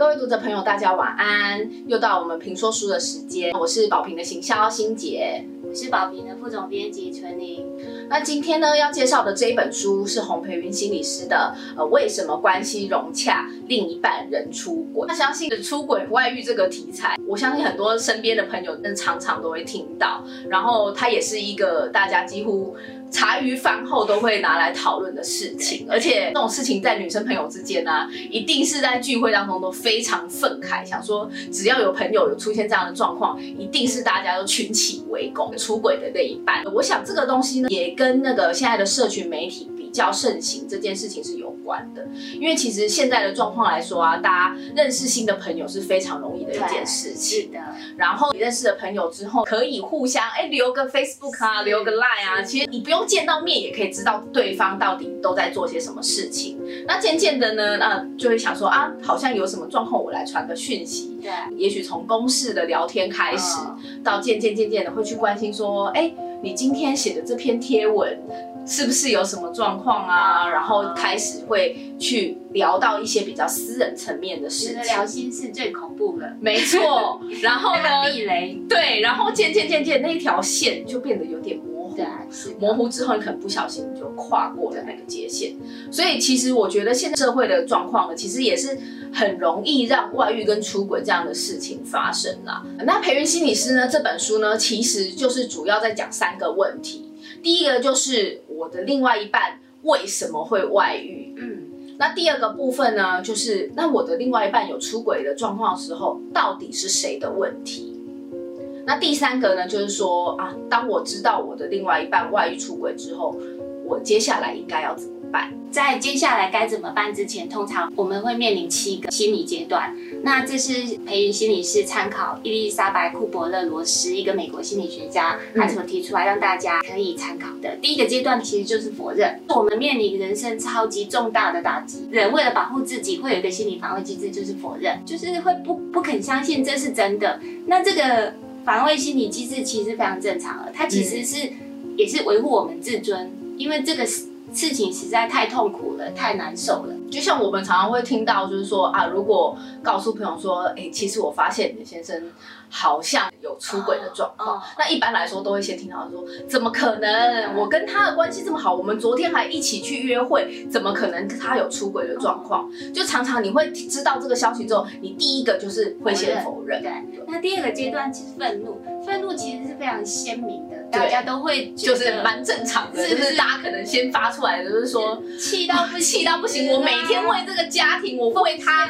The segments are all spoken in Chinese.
各位读者朋友，大家晚安！又到我们评说书的时间，我是宝平的行销心杰，我是宝平的副总编辑陈玲。那今天呢，要介绍的这一本书是洪培云心理师的《呃为什么关系融洽，另一半人出轨》。那相信出轨外遇这个题材，我相信很多身边的朋友常常都会听到，然后它也是一个大家几乎。茶余饭后都会拿来讨论的事情，而且这种事情在女生朋友之间呢，一定是在聚会当中都非常愤慨，想说只要有朋友有出现这样的状况，一定是大家都群起围攻出轨的那一半。我想这个东西呢，也跟那个现在的社群媒体。比较盛行这件事情是有关的，因为其实现在的状况来说啊，大家认识新的朋友是非常容易的一件事情。是的。然后你认识了朋友之后，可以互相哎留个 Facebook 啊，留个 Line 啊，其实你不用见到面也可以知道对方到底都在做些什么事情。那渐渐的呢，那就会想说啊，好像有什么状况，我来传个讯息。对。也许从公事的聊天开始，到渐渐渐渐的会去关心说，哎，你今天写的这篇贴文。是不是有什么状况啊？然后开始会去聊到一些比较私人层面的事情。聊心事最恐怖了，没错。然后呢？地雷。对，然后渐渐渐渐那一条线就变得有点模糊。模糊之后，你可能不小心就跨过了那个界限。所以其实我觉得现在社会的状况呢，其实也是很容易让外遇跟出轨这样的事情发生啦。那培云心理师呢这本书呢，其实就是主要在讲三个问题。第一个就是我的另外一半为什么会外遇？嗯，那第二个部分呢，就是那我的另外一半有出轨的状况的时候，到底是谁的问题？那第三个呢，就是说啊，当我知道我的另外一半外遇出轨之后，我接下来应该要怎么办？在接下来该怎么办之前，通常我们会面临七个心理阶段。那这是培育心理师参考伊丽莎白库伯勒罗斯一个美国心理学家，他所提出来让大家可以参考的。第一个阶段其实就是否认。我们面临人生超级重大的打击，人为了保护自己，会有一个心理防卫机制，就是否认，就是会不不肯相信这是真的。那这个防卫心理机制其实非常正常了，它其实是也是维护我们自尊，因为这个是。事情实在太痛苦了，太难受了。就像我们常常会听到，就是说啊，如果告诉朋友说，哎，其实我发现你的先生好像有出轨的状况，那一般来说都会先听到说，怎么可能？我跟他的关系这么好，我们昨天还一起去约会，怎么可能他有出轨的状况？就常常你会知道这个消息之后，你第一个就是会先否认。对。那第二个阶段其实愤怒，愤怒其实是非常鲜明的。大家都会就是蛮正常的，是就是大家可能先发出来的，就是说气到不气到不行，我每天为这个家庭，我为他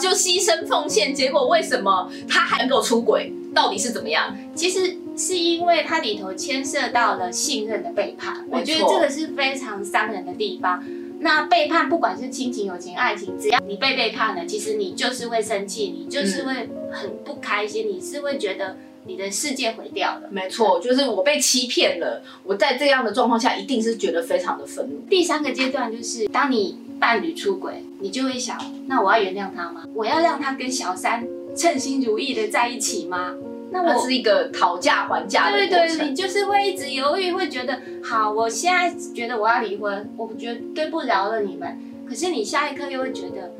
就牺牲奉献，结果为什么他还能够出轨？到底是怎么样？其实是因为它里头牵涉到了信任的背叛，我觉得这个是非常伤人的地方。那背叛不管是亲情、友情、爱情，只要你被背叛了，其实你就是会生气，你就是会很不开心，你是会觉得。你的世界毁掉了，没错，就是我被欺骗了。我在这样的状况下，一定是觉得非常的愤怒。第三个阶段就是，当你伴侣出轨，你就会想，那我要原谅他吗？我要让他跟小三称心如意的在一起吗？那我是一个讨价还价的对对，你就是会一直犹豫，会觉得，好，我现在觉得我要离婚，我绝对不饶了你们。可是你下一刻又会觉得。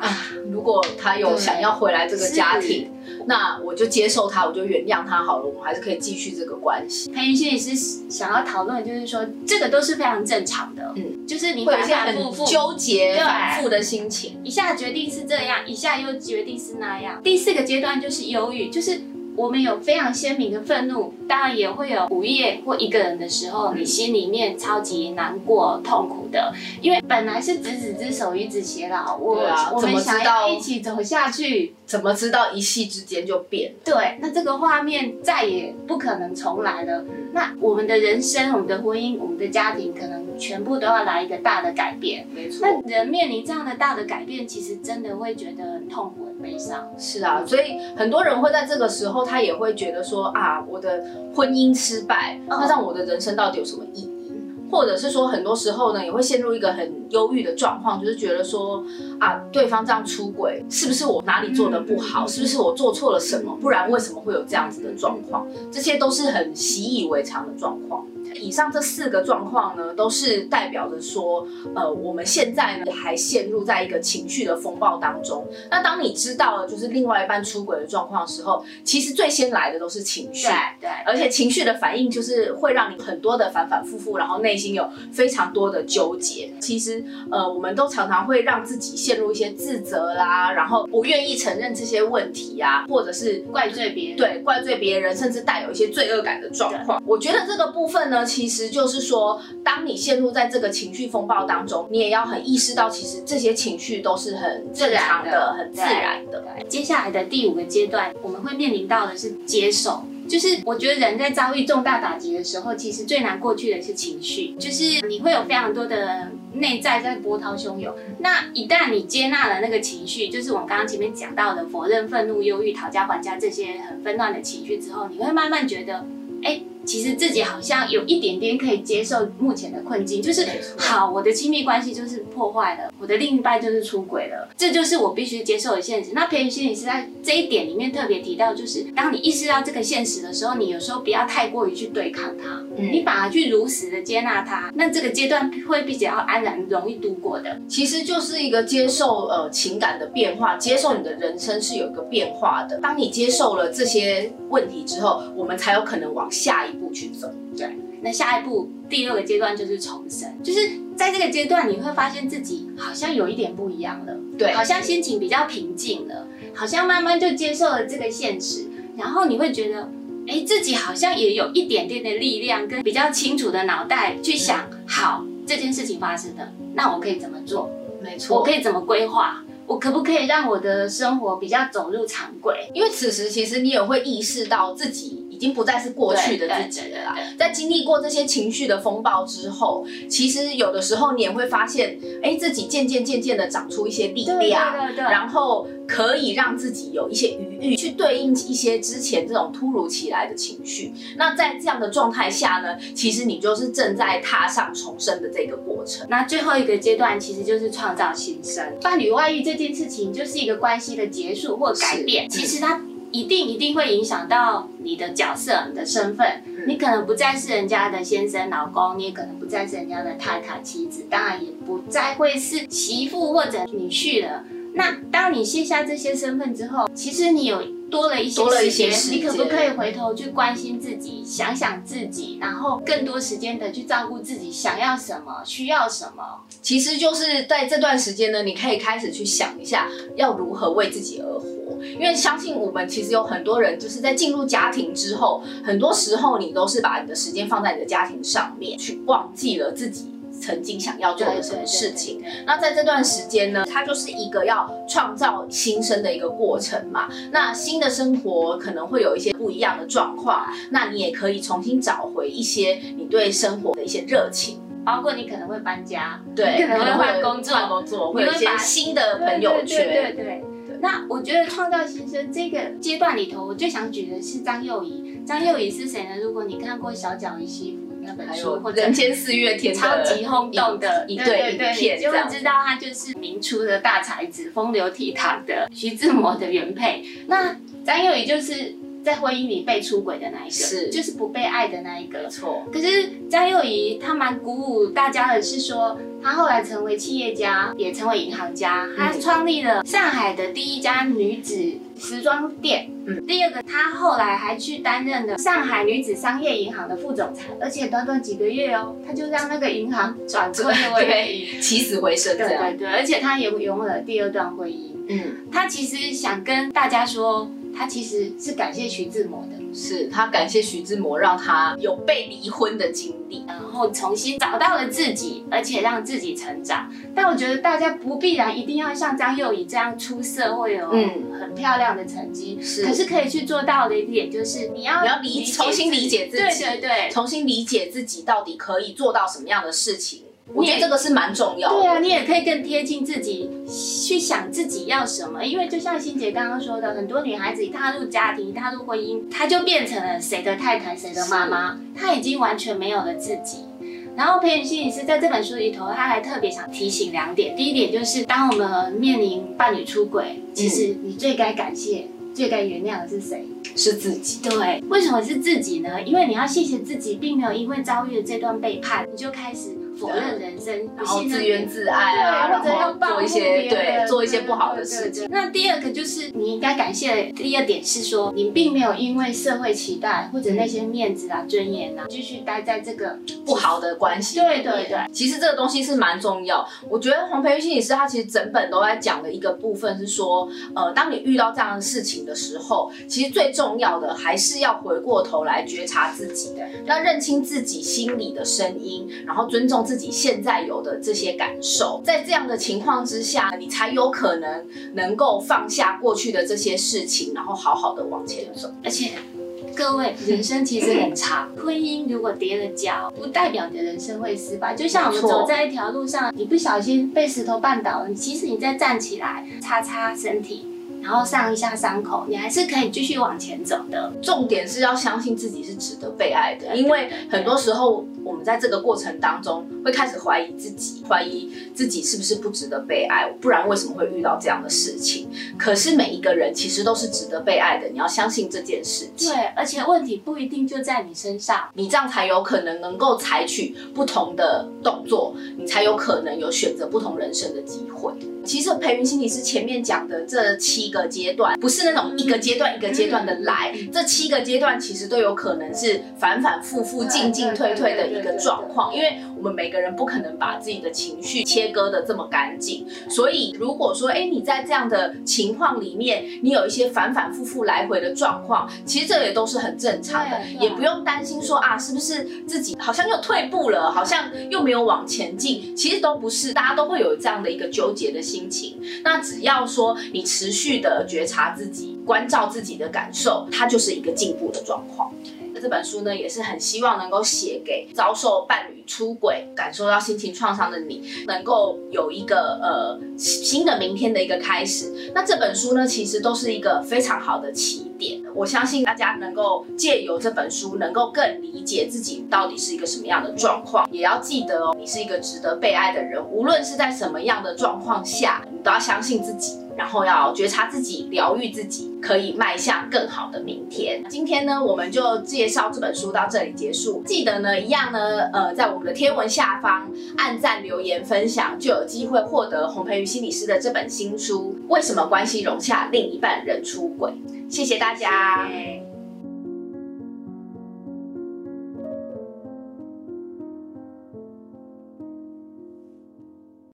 啊，如果他有想要回来这个家庭，那我就接受他，我就原谅他好了，我们还是可以继续这个关系。裴云轩也是想要讨论，就是说这个都是非常正常的，嗯，就是你反反复复纠结、反复的心情，一下决定是这样，一下又决定是那样。第四个阶段就是忧郁，就是。我们有非常鲜明的愤怒，当然也会有午夜或一个人的时候，你心里面超级难过、痛苦的，因为本来是执子之手与子偕老，我我们想要一起走下去，怎么知道一夕之间就变？对，那这个画面再也不可能重来了。那我们的人生、我们的婚姻、我们的家庭，可能全部都要来一个大的改变。没错，那人面临这样的大的改变，其实真的会觉得很痛苦。悲伤是啊，所以很多人会在这个时候，他也会觉得说啊，我的婚姻失败，那让我的人生到底有什么意义？或者是说，很多时候呢，也会陷入一个很忧郁的状况，就是觉得说啊，对方这样出轨，是不是我哪里做的不好？是不是我做错了什么？不然为什么会有这样子的状况？这些都是很习以为常的状况。以上这四个状况呢，都是代表着说，呃，我们现在呢还陷入在一个情绪的风暴当中。那当你知道了就是另外一半出轨的状况的时候，其实最先来的都是情绪，对对，而且情绪的反应就是会让你很多的反反复复，然后内心有非常多的纠结。其实，呃，我们都常常会让自己陷入一些自责啦，然后不愿意承认这些问题啊，或者是怪罪别人，对，怪罪别人，甚至带有一些罪恶感的状况。我觉得这个部分呢，其实就是说，当你陷入在这个情绪风暴当中，你也要很意识到，其实这些情绪都是很正常的、很自然的。对，接下来的第五个阶段，我们会面临到的是接受。就是我觉得人在遭遇重大打击的时候，其实最难过去的是情绪，就是你会有非常多的内在在波涛汹涌。那一旦你接纳了那个情绪，就是我们刚刚前面讲到的否认、愤怒、忧郁、讨价还价这些很纷乱的情绪之后，你会慢慢觉得，哎。其实自己好像有一点点可以接受目前的困境，就是好，我的亲密关系就是破坏了，我的另一半就是出轨了，这就是我必须接受的现实。那培育心理师在这一点里面特别提到，就是当你意识到这个现实的时候，你有时候不要太过于去对抗它，你反而去如实的接纳它，那这个阶段会比较安然容易度过的。其实就是一个接受呃情感的变化，接受你的人生是有一个变化的。当你接受了这些问题之后，我们才有可能往下一。一步去走，对。那下一步第六个阶段就是重生，就是在这个阶段你会发现自己好像有一点不一样了，对，好像心情比较平静了，好像慢慢就接受了这个现实，然后你会觉得，哎，自己好像也有一点点的力量跟比较清楚的脑袋去想，好，这件事情发生的，那我可以怎么做？没错，我可以怎么规划？我可不可以让我的生活比较走入常轨？因为此时其实你也会意识到自己。已经不再是过去的自己了。在经历过这些情绪的风暴之后，其实有的时候你也会发现，哎，自己渐渐渐渐的长出一些力量，然后可以让自己有一些余裕去对应一些之前这种突如其来的情绪。那在这样的状态下呢，其实你就是正在踏上重生的这个过程。那最后一个阶段其实就是创造新生。伴侣外遇这件事情就是一个关系的结束或改变，其实它。一定一定会影响到你的角色、你的身份。你可能不再是人家的先生、老公，你也可能不再是人家的太太、妻子，当然也不再会是媳妇或者女婿了。那当你卸下这些身份之后，其实你有。多了一些时间，你可不可以回头去关心自己，想想自己，然后更多时间的去照顾自己，想要什么，需要什么？其实就是在这段时间呢，你可以开始去想一下，要如何为自己而活。因为相信我们，其实有很多人就是在进入家庭之后，很多时候你都是把你的时间放在你的家庭上面，去忘记了自己。曾经想要做的什么事情？那在这段时间呢，它就是一个要创造新生的一个过程嘛。那新的生活可能会有一些不一样的状况，那你也可以重新找回一些你对生活的一些热情，包括你可能会搬家，对，可能会换工作，换工作，会有一些新的朋友圈，对对对。那我觉得创造新生这个阶段里头，我最想举的是张幼仪。张幼仪是谁呢？如果你看过《小脚与西服》。那本书或者人间四月天超级轰动的一对影片，就会知道他就是明初的大才子，风流倜傥的徐志摩的原配。那张幼仪就是在婚姻里被出轨的那一个，是就是不被爱的那一个。错。可是张幼仪她蛮鼓舞大家的，是说她后来成为企业家，也成为银行家，她创立了上海的第一家女子。时装店，嗯，第二个，她后来还去担任了上海女子商业银行的副总裁，而且短短几个月哦，她就让那个银行转亏为起死回生，对对对，而且她也拥有了第二段婚姻，嗯，她其实想跟大家说，他其实是感谢徐志摩的。是他感谢徐志摩，让他有被离婚的经历，然后重新找到了自己，而且让自己成长。但我觉得大家不必然一定要像张幼仪这样出色，会有嗯很漂亮的成绩。是，可是可以去做到的一点就是你要你要理重新理解自己，对对对，重新理解自己到底可以做到什么样的事情。我觉得这个是蛮重要的。对啊，你也可以更贴近自己，去想自己要什么。因为就像欣姐刚刚说的，很多女孩子一踏入家庭、一踏入婚姻，她就变成了谁的太太、谁的妈妈，她已经完全没有了自己。然后培育心理师在这本书里头，他还特别想提醒两点。第一点就是，当我们面临伴侣出轨，其实你最该感谢、最该原谅的是谁？是自己。对，为什么是自己呢？因为你要谢谢自己，并没有因为遭遇了这段背叛，你就开始否认人生，然后自怨自艾啊，对，或者要做一些对做一些不好的事情。那第二个就是你应该感谢，第二点是说你并没有因为社会期待或者那些面子啊、尊严啊，继续待在这个不好的关系。对对对，其实这个东西是蛮重要。我觉得黄培玉心理师他其实整本都在讲的一个部分是说，呃，当你遇到这样的事情的时候，其实最重要的还是要回过头来觉察自己的，要认清自己心里的声音，然后尊重自己现在有的这些感受。在这样的情况之下，你才有可能能够放下过去的这些事情，然后好好的往前走。而且，各位，人生其实很长，婚姻如果跌了跤，不代表你的人生会失败。就像我们走在一条路上，你不小心被石头绊倒了，其实你再站起来，擦擦身体。然后上一下伤口，你还是可以继续往前走的。重点是要相信自己是值得被爱的，因为很多时候我们在这个过程当中会开始怀疑自己，怀疑自己是不是不值得被爱，不然为什么会遇到这样的事情？可是每一个人其实都是值得被爱的，你要相信这件事情。对，而且问题不一定就在你身上，你这样才有可能能够采取不同的动作，你才有可能有选择不同人生的机会。其实培云心理师前面讲的这七个阶段，不是那种一个阶段一个阶段的来，这七个阶段其实都有可能是反反复复、进进退退的一个状况，因为我们每个人不可能把自己的情绪切割的这么干净，所以如果说，哎，你在这样的情况里面，你有一些反反复复来回的状况，其实这也都是很正常的，也不用担心说啊，是不是自己好像又退步了，好像又没有往前进，其实都不是，大家都会有这样的一个纠结的。心情，那只要说你持续的觉察自己，关照自己的感受，它就是一个进步的状况。这本书呢，也是很希望能够写给遭受伴侣出轨、感受到心情创伤的你，能够有一个呃新的明天的一个开始。那这本书呢，其实都是一个非常好的起点。我相信大家能够借由这本书，能够更理解自己到底是一个什么样的状况。也要记得哦，你是一个值得被爱的人，无论是在什么样的状况下，你都要相信自己。然后要觉察自己，疗愈自己，可以迈向更好的明天。今天呢，我们就介绍这本书到这里结束。记得呢，一样呢，呃，在我们的天文下方按赞、留言、分享，就有机会获得洪培瑜心理师的这本新书《为什么关系融洽，另一半人出轨》。谢谢大家。